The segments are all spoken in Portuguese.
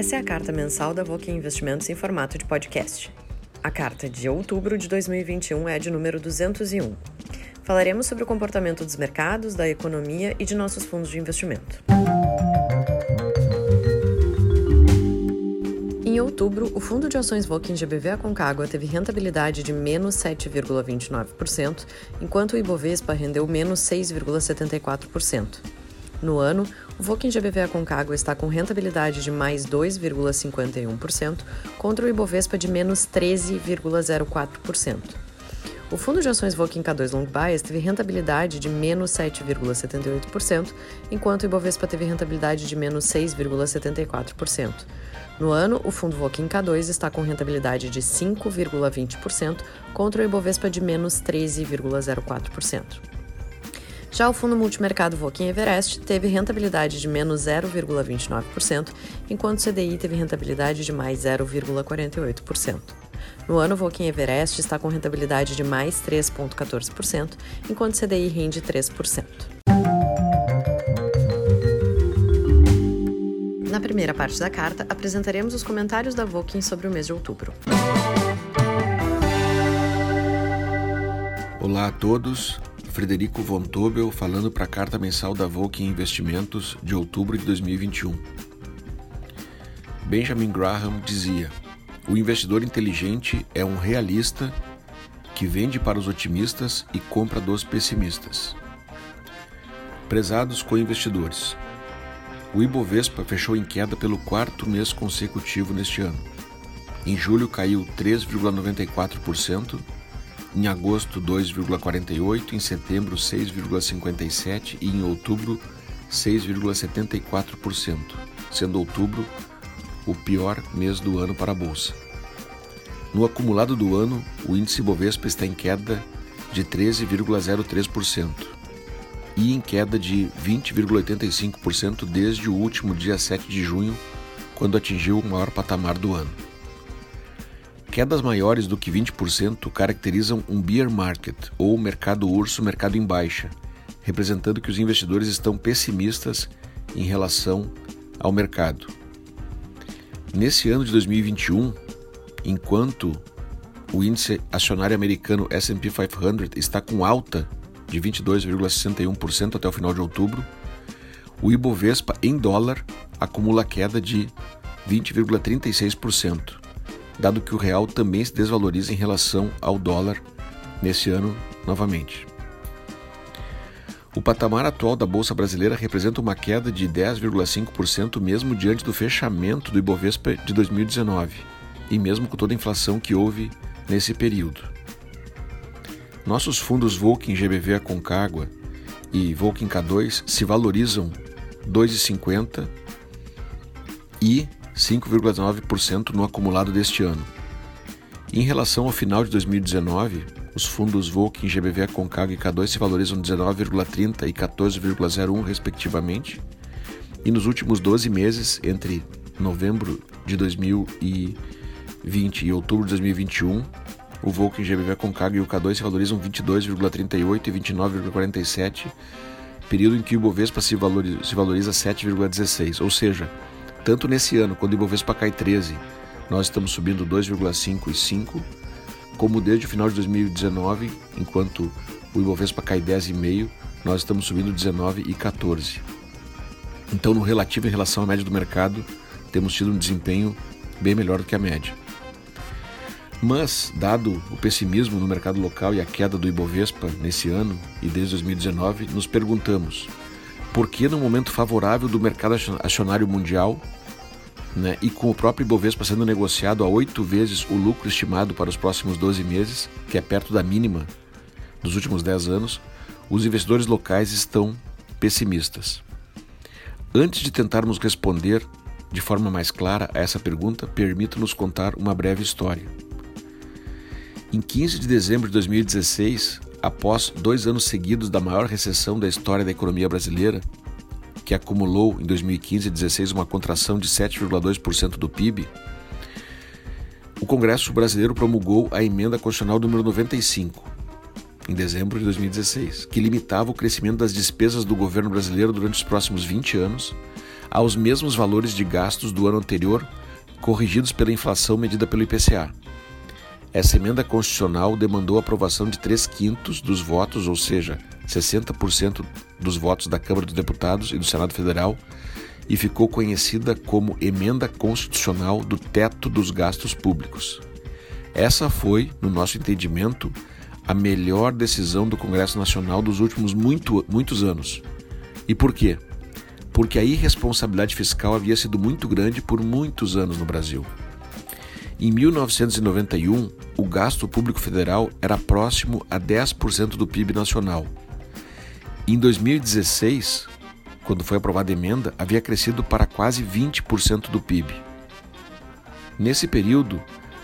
Essa é a carta mensal da Voque Investimentos em formato de podcast. A carta de outubro de 2021 é de número 201. Falaremos sobre o comportamento dos mercados, da economia e de nossos fundos de investimento. Em outubro, o fundo de ações Voking GBV Aconcagua teve rentabilidade de menos 7,29%, enquanto o Ibovespa rendeu menos 6,74%. No ano, o Voking GBV Aconcagua está com rentabilidade de mais 2,51%, contra o Ibovespa de menos 13,04%. O fundo de ações Voking K2 Long Bias teve rentabilidade de menos 7,78%, enquanto o Ibovespa teve rentabilidade de menos 6,74%. No ano, o fundo Voking K2 está com rentabilidade de 5,20% contra o Ibovespa de menos 13,04%. Já o fundo multimercado Voking Everest teve rentabilidade de menos 0,29%, enquanto o CDI teve rentabilidade de mais 0,48%. No ano, o Voking Everest está com rentabilidade de mais 3,14%, enquanto o CDI rende 3%. Na primeira parte da carta, apresentaremos os comentários da Voking sobre o mês de outubro. Olá a todos, Frederico Von Tobel falando para a carta mensal da Voking Investimentos de outubro de 2021. Benjamin Graham dizia: O investidor inteligente é um realista que vende para os otimistas e compra dos pessimistas. Prezados co-investidores, o Ibovespa fechou em queda pelo quarto mês consecutivo neste ano. Em julho caiu 3,94%, em agosto 2,48%, em setembro 6,57% e em outubro 6,74%, sendo outubro o pior mês do ano para a bolsa. No acumulado do ano, o índice Ibovespa está em queda de 13,03% e em queda de 20,85% desde o último dia 7 de junho, quando atingiu o maior patamar do ano. Quedas maiores do que 20% caracterizam um bear market, ou mercado urso, mercado em baixa, representando que os investidores estão pessimistas em relação ao mercado. Nesse ano de 2021, enquanto o índice acionário americano S&P 500 está com alta de 22,61% até o final de outubro, o Ibovespa em dólar acumula queda de 20,36%, dado que o real também se desvaloriza em relação ao dólar nesse ano novamente. O patamar atual da Bolsa Brasileira representa uma queda de 10,5% mesmo diante do fechamento do Ibovespa de 2019 e mesmo com toda a inflação que houve nesse período. Nossos fundos Volkin GBV Aconcagua e Volkin K2 se valorizam 2,50 e 5,9% no acumulado deste ano. Em relação ao final de 2019, os fundos Volkin GBV Aconcagua e K2 se valorizam 19,30 e 14,01 respectivamente. E nos últimos 12 meses, entre novembro de 2020 e outubro de 2021, o Volkswagen GBV Concag e o K2 se valorizam 22,38 e 29,47, período em que o valoriza, se valoriza 7,16. Ou seja, tanto nesse ano, quando o Ibovespa cai 13, nós estamos subindo 2,5 e 5, como desde o final de 2019, enquanto o Ibovespa cai 10,5, nós estamos subindo 19 e 14. Então, no relativo em relação à média do mercado, temos tido um desempenho bem melhor do que a média. Mas, dado o pessimismo no mercado local e a queda do Ibovespa nesse ano e desde 2019, nos perguntamos por que, no momento favorável do mercado acionário mundial, né, e com o próprio Ibovespa sendo negociado a oito vezes o lucro estimado para os próximos 12 meses, que é perto da mínima dos últimos 10 anos, os investidores locais estão pessimistas. Antes de tentarmos responder de forma mais clara a essa pergunta, permita-nos contar uma breve história. Em 15 de dezembro de 2016, após dois anos seguidos da maior recessão da história da economia brasileira, que acumulou em 2015 e 2016 uma contração de 7,2% do PIB, o Congresso brasileiro promulgou a emenda constitucional número 95, em dezembro de 2016, que limitava o crescimento das despesas do governo brasileiro durante os próximos 20 anos aos mesmos valores de gastos do ano anterior, corrigidos pela inflação medida pelo IPCA. Essa emenda constitucional demandou a aprovação de 3 quintos dos votos, ou seja, 60% dos votos da Câmara dos Deputados e do Senado Federal, e ficou conhecida como Emenda Constitucional do Teto dos Gastos Públicos. Essa foi, no nosso entendimento, a melhor decisão do Congresso Nacional dos últimos muito, muitos anos. E por quê? Porque a irresponsabilidade fiscal havia sido muito grande por muitos anos no Brasil. Em 1991, o gasto público federal era próximo a 10% do PIB nacional. Em 2016, quando foi aprovada a emenda, havia crescido para quase 20% do PIB. Nesse período,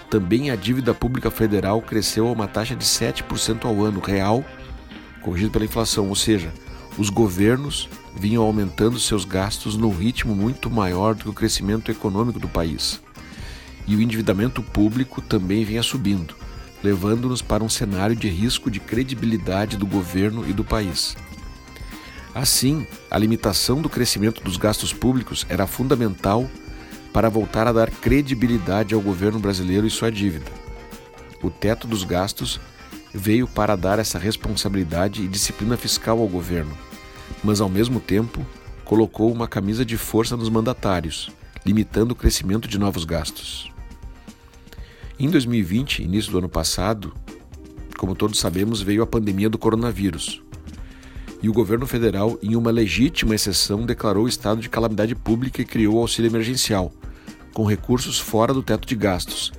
também a dívida pública federal cresceu a uma taxa de 7% ao ano real, corrigido pela inflação, ou seja, os governos vinham aumentando seus gastos num ritmo muito maior do que o crescimento econômico do país e o endividamento público também vinha subindo, levando-nos para um cenário de risco de credibilidade do governo e do país. Assim, a limitação do crescimento dos gastos públicos era fundamental para voltar a dar credibilidade ao governo brasileiro e sua dívida. O teto dos gastos veio para dar essa responsabilidade e disciplina fiscal ao governo, mas ao mesmo tempo colocou uma camisa de força nos mandatários, limitando o crescimento de novos gastos. Em 2020, início do ano passado, como todos sabemos, veio a pandemia do coronavírus. E o governo federal, em uma legítima exceção, declarou o estado de calamidade pública e criou o auxílio emergencial, com recursos fora do teto de gastos,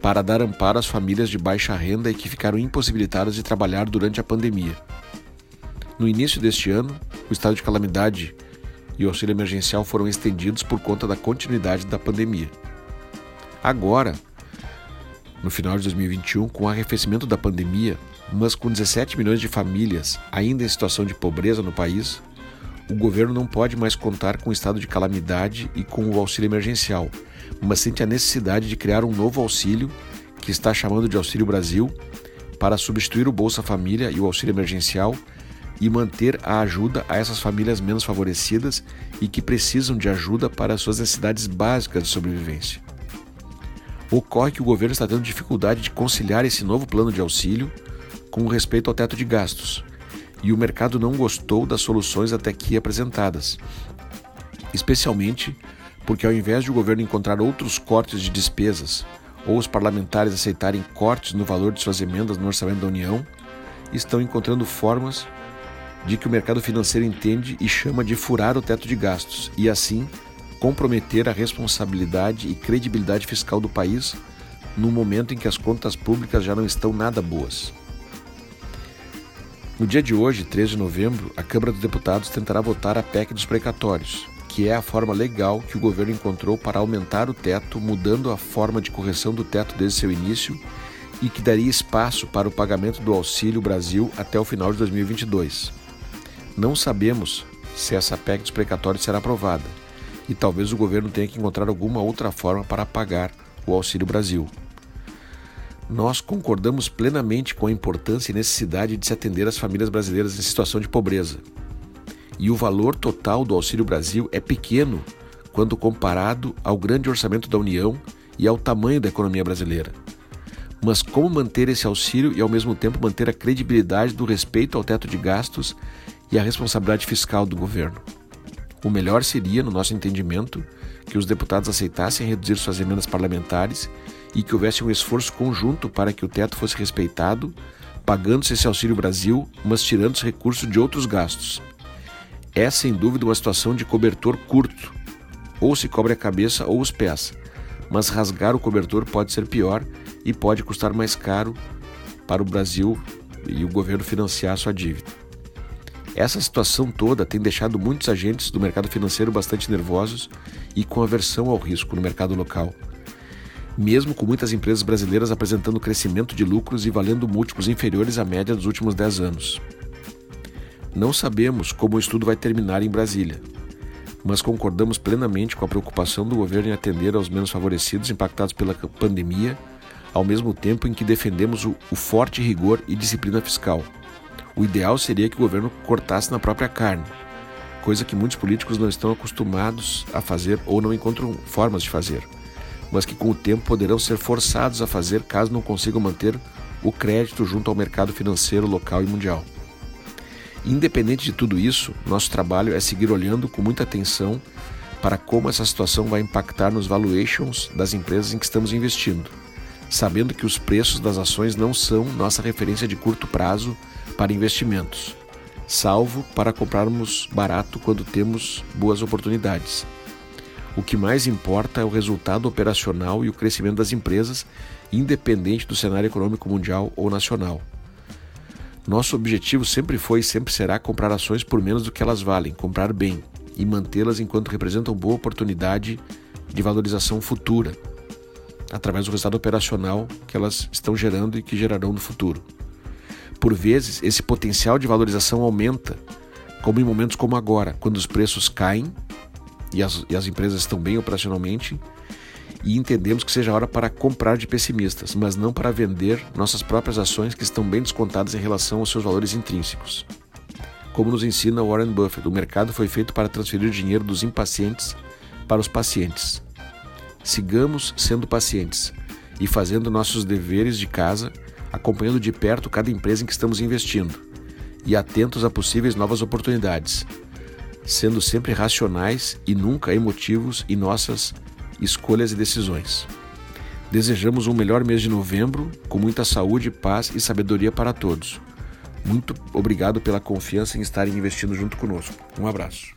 para dar amparo às famílias de baixa renda e que ficaram impossibilitadas de trabalhar durante a pandemia. No início deste ano, o estado de calamidade e o auxílio emergencial foram estendidos por conta da continuidade da pandemia. Agora, no final de 2021, com o arrefecimento da pandemia, mas com 17 milhões de famílias ainda em situação de pobreza no país, o governo não pode mais contar com o estado de calamidade e com o auxílio emergencial, mas sente a necessidade de criar um novo auxílio, que está chamando de Auxílio Brasil, para substituir o Bolsa Família e o auxílio emergencial e manter a ajuda a essas famílias menos favorecidas e que precisam de ajuda para suas necessidades básicas de sobrevivência. Ocorre que o governo está tendo dificuldade de conciliar esse novo plano de auxílio com respeito ao teto de gastos, e o mercado não gostou das soluções até aqui apresentadas, especialmente porque, ao invés de o governo encontrar outros cortes de despesas ou os parlamentares aceitarem cortes no valor de suas emendas no orçamento da União, estão encontrando formas de que o mercado financeiro entende e chama de furar o teto de gastos. E, assim, comprometer a responsabilidade e credibilidade fiscal do país no momento em que as contas públicas já não estão nada boas. No dia de hoje, 3 de novembro, a Câmara dos Deputados tentará votar a PEC dos precatórios, que é a forma legal que o governo encontrou para aumentar o teto, mudando a forma de correção do teto desde seu início e que daria espaço para o pagamento do Auxílio Brasil até o final de 2022. Não sabemos se essa PEC dos precatórios será aprovada, e talvez o governo tenha que encontrar alguma outra forma para pagar o Auxílio Brasil. Nós concordamos plenamente com a importância e necessidade de se atender às famílias brasileiras em situação de pobreza. E o valor total do Auxílio Brasil é pequeno quando comparado ao grande orçamento da União e ao tamanho da economia brasileira. Mas como manter esse auxílio e ao mesmo tempo manter a credibilidade do respeito ao teto de gastos e a responsabilidade fiscal do governo? O melhor seria, no nosso entendimento, que os deputados aceitassem reduzir suas emendas parlamentares e que houvesse um esforço conjunto para que o teto fosse respeitado, pagando-se esse Auxílio Brasil, mas tirando os recursos de outros gastos. É sem dúvida uma situação de cobertor curto. Ou se cobre a cabeça ou os pés, mas rasgar o cobertor pode ser pior e pode custar mais caro para o Brasil e o governo financiar sua dívida. Essa situação toda tem deixado muitos agentes do mercado financeiro bastante nervosos e com aversão ao risco no mercado local. Mesmo com muitas empresas brasileiras apresentando crescimento de lucros e valendo múltiplos inferiores à média dos últimos 10 anos. Não sabemos como o estudo vai terminar em Brasília, mas concordamos plenamente com a preocupação do governo em atender aos menos favorecidos impactados pela pandemia, ao mesmo tempo em que defendemos o, o forte rigor e disciplina fiscal o ideal seria que o governo cortasse na própria carne, coisa que muitos políticos não estão acostumados a fazer ou não encontram formas de fazer, mas que com o tempo poderão ser forçados a fazer caso não consigam manter o crédito junto ao mercado financeiro local e mundial. Independente de tudo isso, nosso trabalho é seguir olhando com muita atenção para como essa situação vai impactar nos valuations das empresas em que estamos investindo, sabendo que os preços das ações não são nossa referência de curto prazo para investimentos, salvo para comprarmos barato quando temos boas oportunidades. O que mais importa é o resultado operacional e o crescimento das empresas, independente do cenário econômico mundial ou nacional. Nosso objetivo sempre foi e sempre será comprar ações por menos do que elas valem, comprar bem e mantê-las enquanto representam boa oportunidade de valorização futura, através do resultado operacional que elas estão gerando e que gerarão no futuro. Por vezes, esse potencial de valorização aumenta, como em momentos como agora, quando os preços caem e as, e as empresas estão bem operacionalmente e entendemos que seja hora para comprar de pessimistas, mas não para vender nossas próprias ações que estão bem descontadas em relação aos seus valores intrínsecos. Como nos ensina Warren Buffett, o mercado foi feito para transferir dinheiro dos impacientes para os pacientes. Sigamos sendo pacientes e fazendo nossos deveres de casa, acompanhando de perto cada empresa em que estamos investindo e atentos a possíveis novas oportunidades, sendo sempre racionais e nunca emotivos em nossas escolhas e decisões. Desejamos um melhor mês de novembro, com muita saúde, paz e sabedoria para todos. Muito obrigado pela confiança em estarem investindo junto conosco. Um abraço.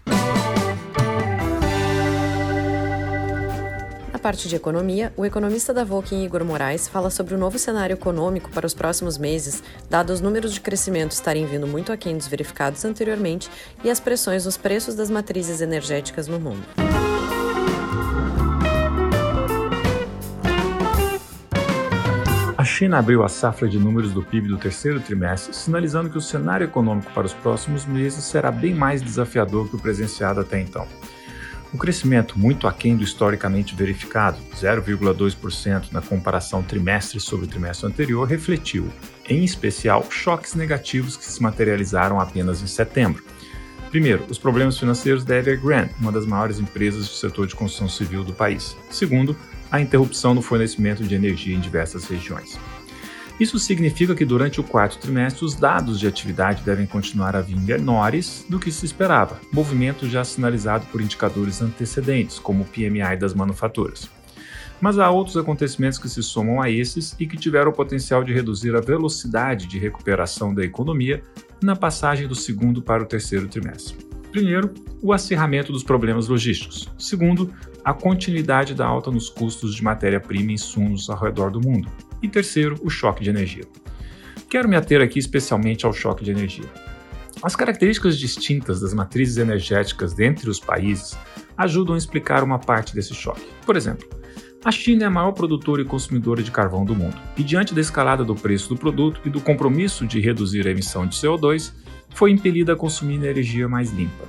Parte de economia, o economista da Volkin Igor Moraes fala sobre o novo cenário econômico para os próximos meses, dado os números de crescimento estarem vindo muito aquém dos verificados anteriormente e as pressões nos preços das matrizes energéticas no mundo. A China abriu a safra de números do PIB do terceiro trimestre, sinalizando que o cenário econômico para os próximos meses será bem mais desafiador que o presenciado até então. O crescimento, muito aquém do historicamente verificado, 0,2% na comparação trimestre sobre trimestre anterior, refletiu, em especial, choques negativos que se materializaram apenas em setembro. Primeiro, os problemas financeiros da Evergrande, uma das maiores empresas do setor de construção civil do país. Segundo, a interrupção no fornecimento de energia em diversas regiões. Isso significa que durante o quarto trimestre os dados de atividade devem continuar a vir menores do que se esperava, movimento já sinalizado por indicadores antecedentes, como o PMI das manufaturas. Mas há outros acontecimentos que se somam a esses e que tiveram o potencial de reduzir a velocidade de recuperação da economia na passagem do segundo para o terceiro trimestre. Primeiro, o acirramento dos problemas logísticos. Segundo, a continuidade da alta nos custos de matéria-prima e insumos ao redor do mundo. E terceiro, o choque de energia. Quero me ater aqui especialmente ao choque de energia. As características distintas das matrizes energéticas dentre os países ajudam a explicar uma parte desse choque. Por exemplo, a China é a maior produtora e consumidora de carvão do mundo, e diante da escalada do preço do produto e do compromisso de reduzir a emissão de CO2, foi impelida a consumir energia mais limpa.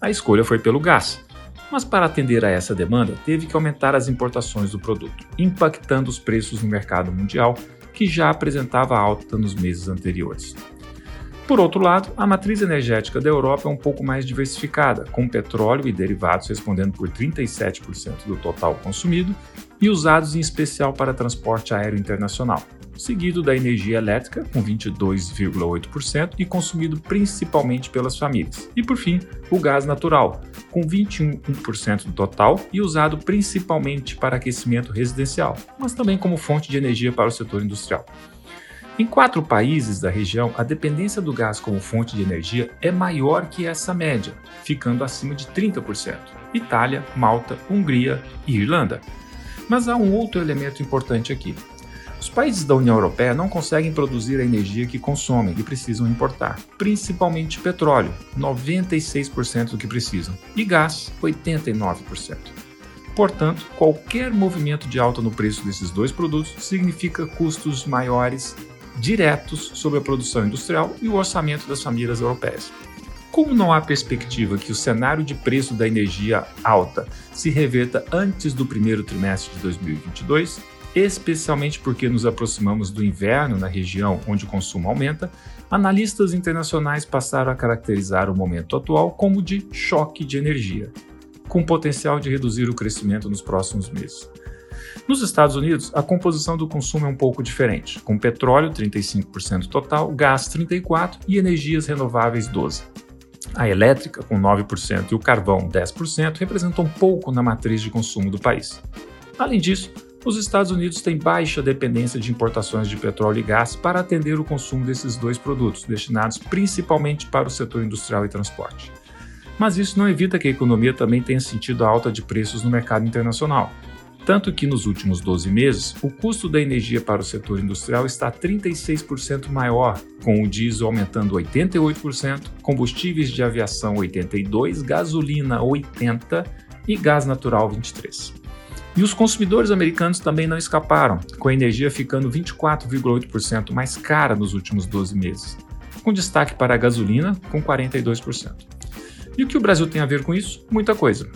A escolha foi pelo gás, mas para atender a essa demanda, teve que aumentar as importações do produto, impactando os preços no mercado mundial, que já apresentava alta nos meses anteriores. Por outro lado, a matriz energética da Europa é um pouco mais diversificada, com petróleo e derivados respondendo por 37% do total consumido e usados em especial para transporte aéreo internacional seguido da energia elétrica, com 22,8% e consumido principalmente pelas famílias. E por fim, o gás natural, com 21% do total e usado principalmente para aquecimento residencial, mas também como fonte de energia para o setor industrial. Em quatro países da região, a dependência do gás como fonte de energia é maior que essa média, ficando acima de 30%. Itália, Malta, Hungria e Irlanda. Mas há um outro elemento importante aqui. Os países da União Europeia não conseguem produzir a energia que consomem e precisam importar, principalmente petróleo, 96% do que precisam, e gás, 89%. Portanto, qualquer movimento de alta no preço desses dois produtos significa custos maiores diretos sobre a produção industrial e o orçamento das famílias europeias. Como não há perspectiva que o cenário de preço da energia alta se reverta antes do primeiro trimestre de 2022, especialmente porque nos aproximamos do inverno na região onde o consumo aumenta, Analistas internacionais passaram a caracterizar o momento atual como de choque de energia, com potencial de reduzir o crescimento nos próximos meses. Nos Estados Unidos, a composição do consumo é um pouco diferente, com petróleo 35% total, gás 34% e energias renováveis 12%. A elétrica, com 9%, e o carvão, 10%, representam pouco na matriz de consumo do país. Além disso, os Estados Unidos têm baixa dependência de importações de petróleo e gás para atender o consumo desses dois produtos, destinados principalmente para o setor industrial e transporte. Mas isso não evita que a economia também tenha sentido a alta de preços no mercado internacional. Tanto que nos últimos 12 meses, o custo da energia para o setor industrial está 36% maior, com o diesel aumentando 88%, combustíveis de aviação 82%, gasolina 80% e gás natural 23%. E os consumidores americanos também não escaparam, com a energia ficando 24,8% mais cara nos últimos 12 meses, com destaque para a gasolina, com 42%. E o que o Brasil tem a ver com isso? Muita coisa.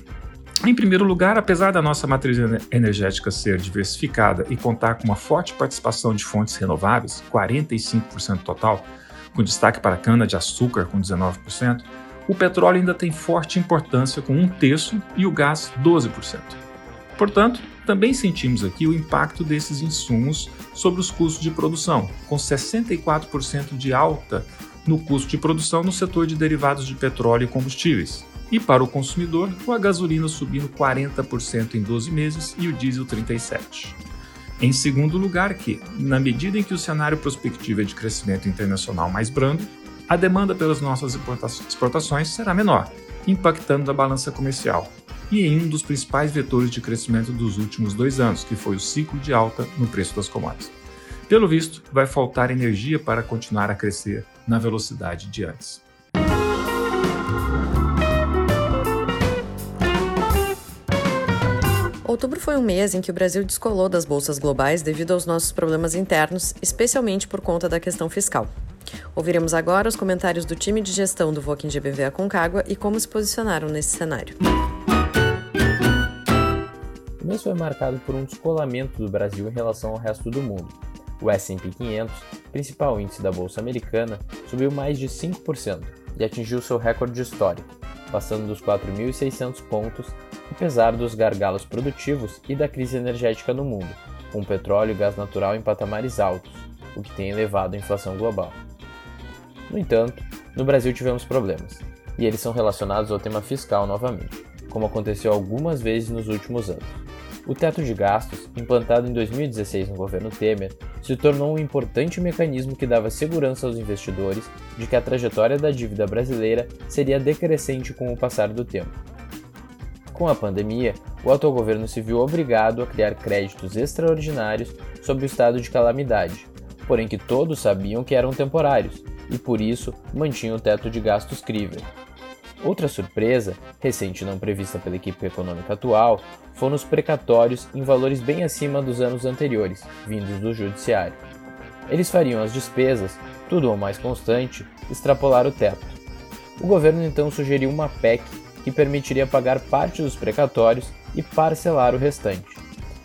Em primeiro lugar, apesar da nossa matriz energética ser diversificada e contar com uma forte participação de fontes renováveis, 45% total, com destaque para a cana-de-açúcar, com 19%, o petróleo ainda tem forte importância, com um terço, e o gás, 12%. Portanto, também sentimos aqui o impacto desses insumos sobre os custos de produção, com 64% de alta no custo de produção no setor de derivados de petróleo e combustíveis. E para o consumidor, a gasolina subindo 40% em 12 meses e o diesel 37%. Em segundo lugar, que, na medida em que o cenário prospectivo é de crescimento internacional mais brando, a demanda pelas nossas exportações será menor, impactando a balança comercial, e em um dos principais vetores de crescimento dos últimos dois anos, que foi o ciclo de alta no preço das commodities. Pelo visto, vai faltar energia para continuar a crescer na velocidade de antes. Outubro foi um mês em que o Brasil descolou das bolsas globais devido aos nossos problemas internos, especialmente por conta da questão fiscal. Ouviremos agora os comentários do time de gestão do Voking GBV Aconcagua e como se posicionaram nesse cenário mês foi marcado por um descolamento do Brasil em relação ao resto do mundo. O S&P 500, principal índice da bolsa americana, subiu mais de 5% e atingiu seu recorde histórico, passando dos 4.600 pontos, apesar dos gargalos produtivos e da crise energética no mundo, com petróleo e gás natural em patamares altos, o que tem elevado a inflação global. No entanto, no Brasil tivemos problemas, e eles são relacionados ao tema fiscal novamente, como aconteceu algumas vezes nos últimos anos. O teto de gastos, implantado em 2016 no governo Temer, se tornou um importante mecanismo que dava segurança aos investidores de que a trajetória da dívida brasileira seria decrescente com o passar do tempo. Com a pandemia, o atual governo se viu obrigado a criar créditos extraordinários sob o estado de calamidade, porém que todos sabiam que eram temporários e por isso mantinham o teto de gastos crível. Outra surpresa, recente e não prevista pela equipe econômica atual, foram os precatórios em valores bem acima dos anos anteriores, vindos do Judiciário. Eles fariam as despesas, tudo ou mais constante, extrapolar o teto. O governo então sugeriu uma PEC que permitiria pagar parte dos precatórios e parcelar o restante.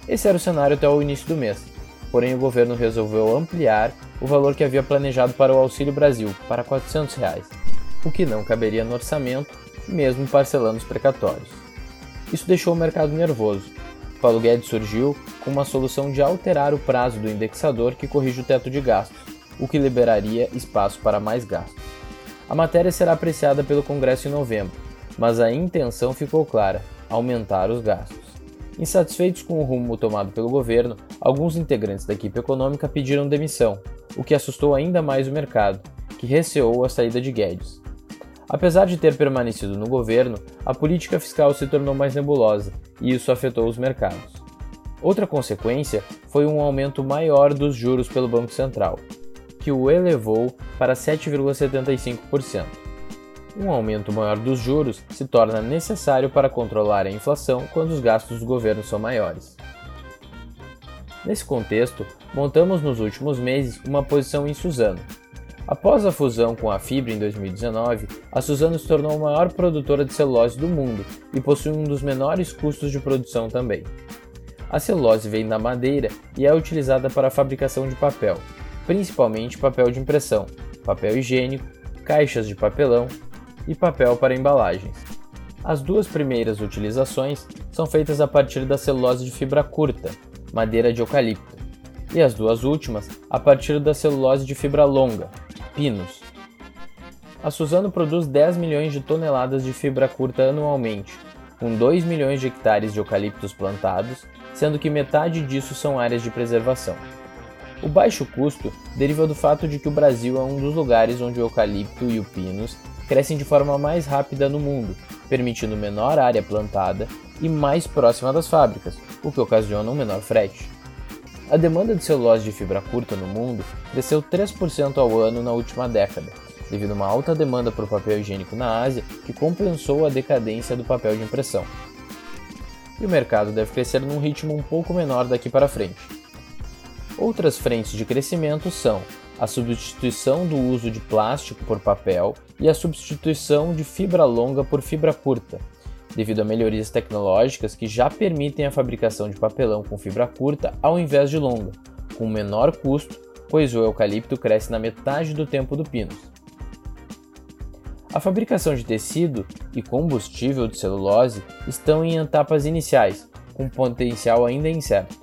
Esse era o cenário até o início do mês, porém o governo resolveu ampliar o valor que havia planejado para o Auxílio Brasil para 400 reais o que não caberia no orçamento, mesmo parcelando os precatórios. Isso deixou o mercado nervoso. Paulo Guedes surgiu com uma solução de alterar o prazo do indexador que corrige o teto de gastos, o que liberaria espaço para mais gastos. A matéria será apreciada pelo Congresso em novembro, mas a intenção ficou clara: aumentar os gastos. Insatisfeitos com o rumo tomado pelo governo, alguns integrantes da equipe econômica pediram demissão, o que assustou ainda mais o mercado, que receou a saída de Guedes. Apesar de ter permanecido no governo, a política fiscal se tornou mais nebulosa e isso afetou os mercados. Outra consequência foi um aumento maior dos juros pelo Banco Central, que o elevou para 7,75%. Um aumento maior dos juros se torna necessário para controlar a inflação quando os gastos do governo são maiores. Nesse contexto, montamos nos últimos meses uma posição em Suzano, Após a fusão com a Fibra em 2019, a Suzano se tornou a maior produtora de celulose do mundo e possui um dos menores custos de produção também. A celulose vem da madeira e é utilizada para a fabricação de papel, principalmente papel de impressão, papel higiênico, caixas de papelão e papel para embalagens. As duas primeiras utilizações são feitas a partir da celulose de fibra curta, madeira de eucalipto, e as duas últimas a partir da celulose de fibra longa, pinos. A Suzano produz 10 milhões de toneladas de fibra curta anualmente, com 2 milhões de hectares de eucaliptos plantados, sendo que metade disso são áreas de preservação. O baixo custo deriva do fato de que o Brasil é um dos lugares onde o eucalipto e o pinus crescem de forma mais rápida no mundo, permitindo menor área plantada e mais próxima das fábricas, o que ocasiona um menor frete. A demanda de celulose de fibra curta no mundo cresceu 3% ao ano na última década, devido a uma alta demanda por papel higiênico na Ásia que compensou a decadência do papel de impressão. E o mercado deve crescer num ritmo um pouco menor daqui para frente. Outras frentes de crescimento são a substituição do uso de plástico por papel e a substituição de fibra longa por fibra curta, devido a melhorias tecnológicas que já permitem a fabricação de papelão com fibra curta ao invés de longa, com menor custo, pois o eucalipto cresce na metade do tempo do pinus. A fabricação de tecido e combustível de celulose estão em etapas iniciais, com potencial ainda incerto.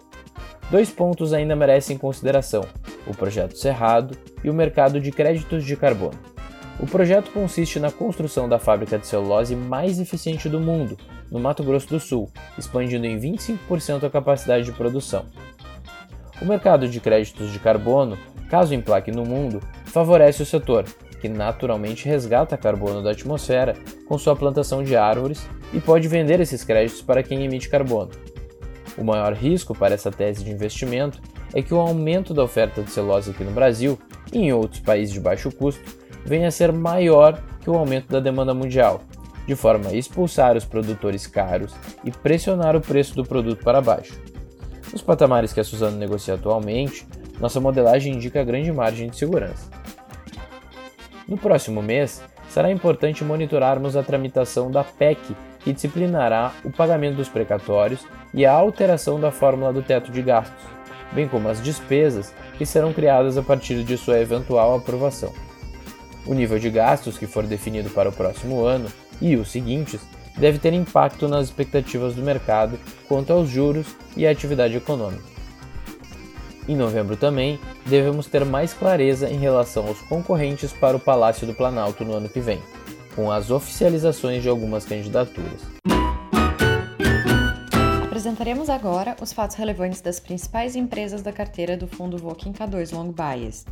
Dois pontos ainda merecem consideração: o projeto Cerrado e o mercado de créditos de carbono. O projeto consiste na construção da fábrica de celulose mais eficiente do mundo, no Mato Grosso do Sul, expandindo em 25% a capacidade de produção. O mercado de créditos de carbono, caso emplaque no mundo, favorece o setor, que naturalmente resgata carbono da atmosfera com sua plantação de árvores e pode vender esses créditos para quem emite carbono. O maior risco para essa tese de investimento é que o aumento da oferta de celulose aqui no Brasil e em outros países de baixo custo venha a ser maior que o aumento da demanda mundial, de forma a expulsar os produtores caros e pressionar o preço do produto para baixo. Nos patamares que a Suzano negocia atualmente, nossa modelagem indica grande margem de segurança. No próximo mês, será importante monitorarmos a tramitação da PEC, que disciplinará o pagamento dos precatórios e a alteração da fórmula do teto de gastos, bem como as despesas que serão criadas a partir de sua eventual aprovação. O nível de gastos que for definido para o próximo ano e os seguintes deve ter impacto nas expectativas do mercado quanto aos juros e à atividade econômica. Em novembro também, devemos ter mais clareza em relação aos concorrentes para o Palácio do Planalto no ano que vem, com as oficializações de algumas candidaturas. Apresentaremos agora os fatos relevantes das principais empresas da carteira do fundo Voking K2 Long Bias.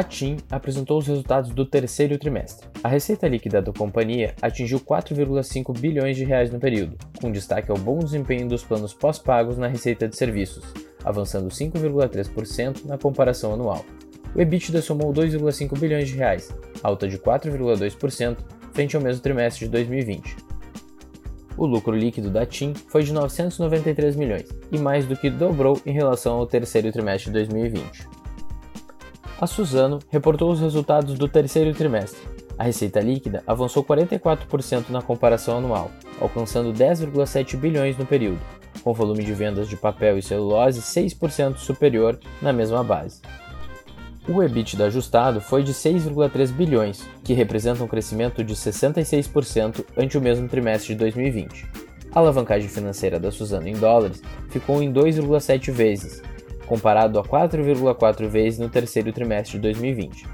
A TIM apresentou os resultados do terceiro trimestre. A receita líquida da companhia atingiu 4,5 bilhões de reais no período, com destaque ao bom desempenho dos planos pós-pagos na receita de serviços, avançando 5,3% na comparação anual. O EBITDA somou 2,5 bilhões de reais, alta de 4,2% frente ao mesmo trimestre de 2020. O lucro líquido da TIM foi de 993 milhões, e mais do que dobrou em relação ao terceiro trimestre de 2020. A Suzano reportou os resultados do terceiro trimestre. A receita líquida avançou 44% na comparação anual, alcançando 10,7 bilhões no período, com volume de vendas de papel e celulose 6% superior na mesma base. O EBITDA ajustado foi de 6,3 bilhões, que representa um crescimento de 66% ante o mesmo trimestre de 2020. A alavancagem financeira da Suzano em dólares ficou em 2,7 vezes, comparado a 4,4 vezes no terceiro trimestre de 2020.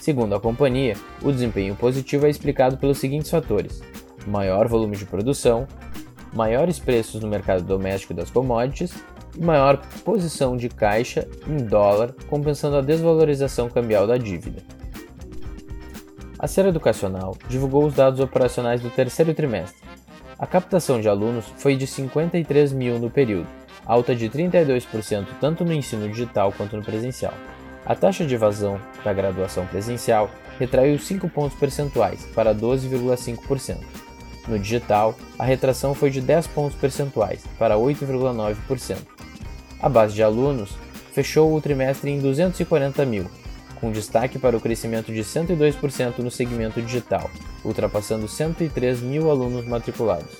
Segundo a companhia, o desempenho positivo é explicado pelos seguintes fatores: maior volume de produção, maiores preços no mercado doméstico das commodities e maior posição de caixa em dólar, compensando a desvalorização cambial da dívida. A Ser Educacional divulgou os dados operacionais do terceiro trimestre. A captação de alunos foi de 53 mil no período, alta de 32% tanto no ensino digital quanto no presencial. A taxa de evasão da graduação presencial retraiu 5 pontos percentuais para 12,5%. No digital, a retração foi de 10 pontos percentuais para 8,9%. A base de alunos fechou o trimestre em 240 mil, com destaque para o crescimento de 102% no segmento digital, ultrapassando 103 mil alunos matriculados.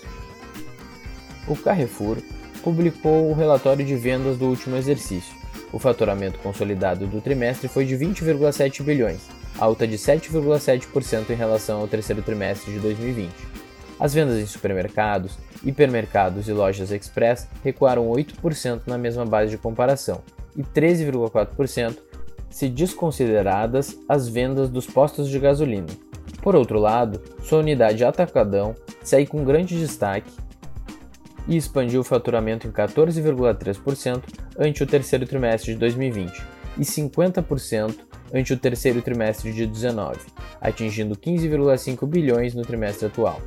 O Carrefour publicou o relatório de vendas do último exercício. O faturamento consolidado do trimestre foi de 20,7 bilhões, alta de 7,7% em relação ao terceiro trimestre de 2020. As vendas em supermercados, hipermercados e lojas express recuaram 8% na mesma base de comparação e 13,4% se desconsideradas as vendas dos postos de gasolina. Por outro lado, sua unidade Atacadão segue com grande destaque e expandiu o faturamento em 14,3% ante o terceiro trimestre de 2020 e 50% ante o terceiro trimestre de 2019, atingindo 15,5 bilhões no trimestre atual.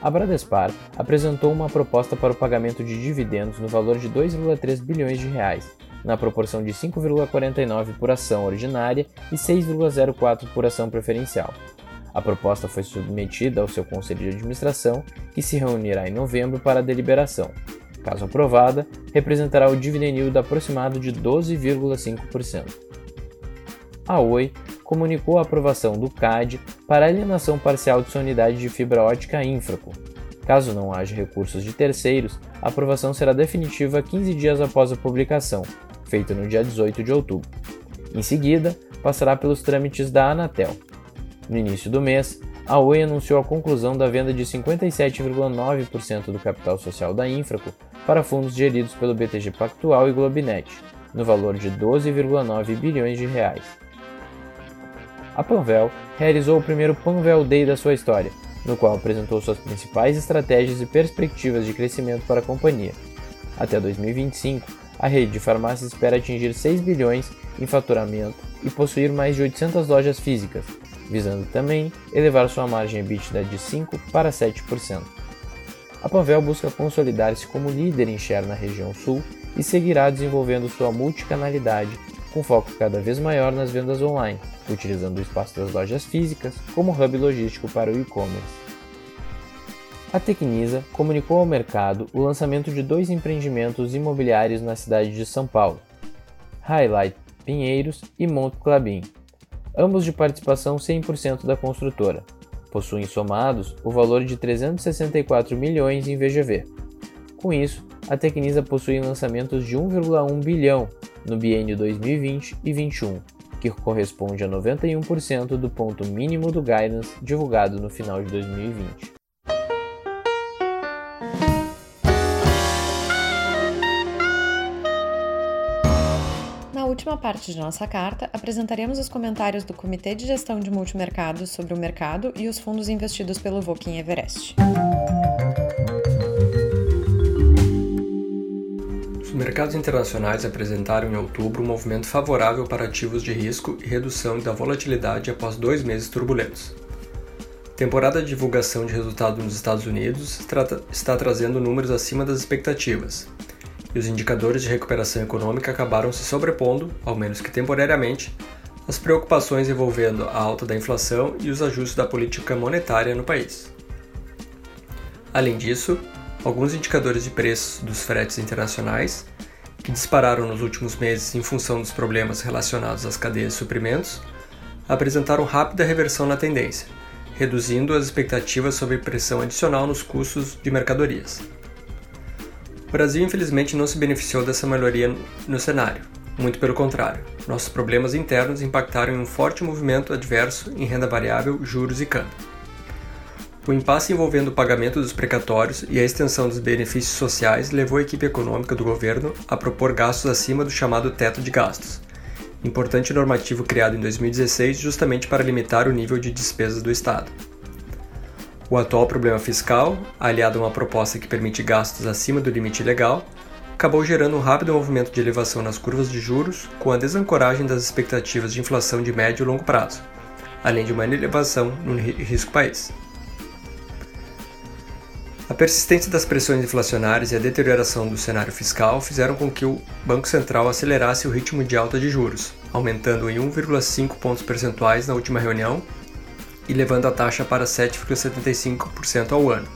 A Bradespar apresentou uma proposta para o pagamento de dividendos no valor de 2,3 bilhões de reais, na proporção de 5,49 por ação ordinária e 6,04 por ação preferencial. A proposta foi submetida ao seu conselho de administração, que se reunirá em novembro para deliberação. Caso aprovada, representará o dividend yield aproximado de 12,5%. A Oi comunicou a aprovação do CAD para alienação parcial de sua unidade de fibra ótica Infraco. Caso não haja recursos de terceiros, a aprovação será definitiva 15 dias após a publicação, feita no dia 18 de outubro. Em seguida, passará pelos trâmites da Anatel. No início do mês, a Oi anunciou a conclusão da venda de 57,9% do capital social da Infraco para fundos geridos pelo BTG Pactual e Globinet, no valor de 12,9 bilhões de reais. A Panvel realizou o primeiro Panvel Day da sua história, no qual apresentou suas principais estratégias e perspectivas de crescimento para a companhia. Até 2025, a rede de farmácias espera atingir 6 bilhões em faturamento e possuir mais de 800 lojas físicas, visando também elevar sua margem EBITDA de 5% para 7%. A Panvel busca consolidar-se como líder em share na região sul e seguirá desenvolvendo sua multicanalidade, com foco cada vez maior nas vendas online, utilizando o espaço das lojas físicas como hub logístico para o e-commerce. A Tecnisa comunicou ao mercado o lançamento de dois empreendimentos imobiliários na cidade de São Paulo, Highlight Pinheiros e Monte Clabin, ambos de participação 100% da construtora. Possuem somados o valor de 364 milhões em VGV. Com isso, a Tecnisa possui lançamentos de 1,1 bilhão no biênio 2020 e 2021, que corresponde a 91% do ponto mínimo do guidance divulgado no final de 2020. Última parte de nossa carta, apresentaremos os comentários do Comitê de Gestão de Multimercados sobre o mercado e os fundos investidos pelo Voking Everest. Os mercados internacionais apresentaram em outubro um movimento favorável para ativos de risco e redução da volatilidade após dois meses turbulentos. Temporada de divulgação de resultado nos Estados Unidos está trazendo números acima das expectativas, e os indicadores de recuperação econômica acabaram se sobrepondo, ao menos que temporariamente, às preocupações envolvendo a alta da inflação e os ajustes da política monetária no país. Além disso, alguns indicadores de preços dos fretes internacionais, que dispararam nos últimos meses em função dos problemas relacionados às cadeias de suprimentos, apresentaram rápida reversão na tendência, reduzindo as expectativas sobre pressão adicional nos custos de mercadorias. O Brasil, infelizmente, não se beneficiou dessa melhoria no cenário. Muito pelo contrário, nossos problemas internos impactaram em um forte movimento adverso em renda variável, juros e câmbio. O impasse envolvendo o pagamento dos precatórios e a extensão dos benefícios sociais levou a equipe econômica do governo a propor gastos acima do chamado teto de gastos, importante normativo criado em 2016 justamente para limitar o nível de despesas do Estado. O atual problema fiscal, aliado a uma proposta que permite gastos acima do limite legal, acabou gerando um rápido movimento de elevação nas curvas de juros, com a desancoragem das expectativas de inflação de médio e longo prazo, além de uma elevação no risco país. A persistência das pressões inflacionárias e a deterioração do cenário fiscal fizeram com que o Banco Central acelerasse o ritmo de alta de juros, aumentando em 1,5 pontos percentuais na última reunião e levando a taxa para 7,75% ao ano.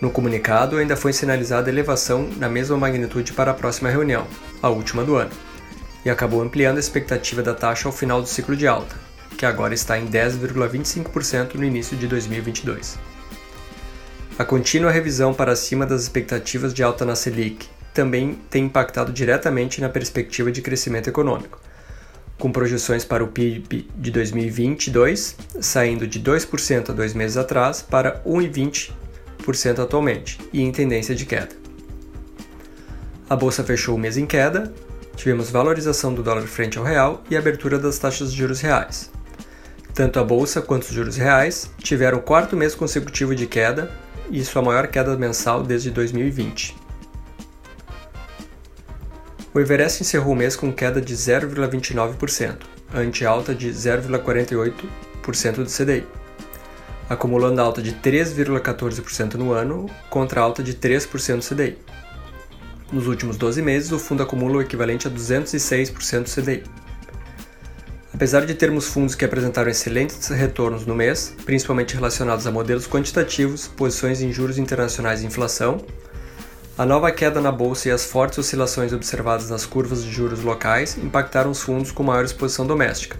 No comunicado, ainda foi sinalizada elevação na mesma magnitude para a próxima reunião, a última do ano, e acabou ampliando a expectativa da taxa ao final do ciclo de alta, que agora está em 10,25% no início de 2022. A contínua revisão para cima das expectativas de alta na Selic também tem impactado diretamente na perspectiva de crescimento econômico, com projeções para o PIB de 2022 saindo de 2% há dois meses atrás para 1,20% atualmente e em tendência de queda. A bolsa fechou o mês em queda, tivemos valorização do dólar frente ao real e abertura das taxas de juros reais. Tanto a bolsa quanto os juros reais tiveram o quarto mês consecutivo de queda e sua maior queda mensal desde 2020. O Everest encerrou o mês com queda de 0,29%, ante alta de 0,48% do CDI, acumulando alta de 3,14% no ano contra alta de 3% do CDI. Nos últimos 12 meses, o fundo acumula o equivalente a 206% do CDI. Apesar de termos fundos que apresentaram excelentes retornos no mês, principalmente relacionados a modelos quantitativos, posições em juros internacionais e inflação, a nova queda na bolsa e as fortes oscilações observadas nas curvas de juros locais impactaram os fundos com maior exposição doméstica,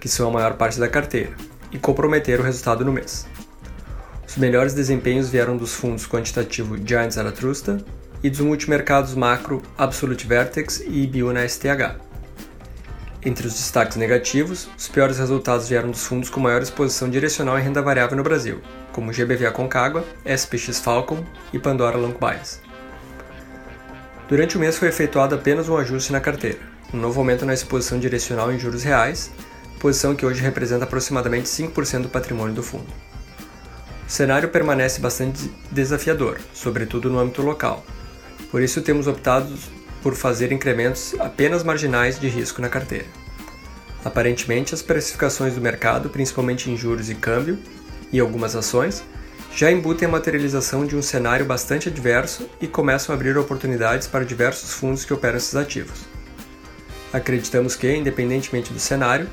que são a maior parte da carteira, e comprometeram o resultado no mês. Os melhores desempenhos vieram dos fundos quantitativo Giant Zarathustra e dos multimercados macro Absolute Vertex e Biuna STH. Entre os destaques negativos, os piores resultados vieram dos fundos com maior exposição direcional em renda variável no Brasil, como GBVA Concagua, SPX Falcon e Pandora Long Bias. Durante o mês foi efetuado apenas um ajuste na carteira, um novo aumento na exposição direcional em juros reais, posição que hoje representa aproximadamente 5% do patrimônio do fundo. O cenário permanece bastante desafiador, sobretudo no âmbito local. Por isso temos optado por fazer incrementos apenas marginais de risco na carteira. Aparentemente, as precificações do mercado, principalmente em juros e câmbio, e algumas ações, já embutem a materialização de um cenário bastante adverso e começam a abrir oportunidades para diversos fundos que operam esses ativos. Acreditamos que, independentemente do cenário,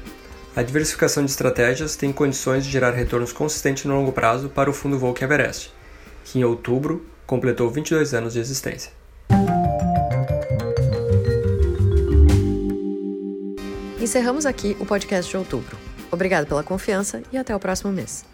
a diversificação de estratégias tem condições de gerar retornos consistentes no longo prazo para o fundo Volk Everest, que em outubro completou 22 anos de existência. Encerramos aqui o podcast de outubro. Obrigado pela confiança e até o próximo mês.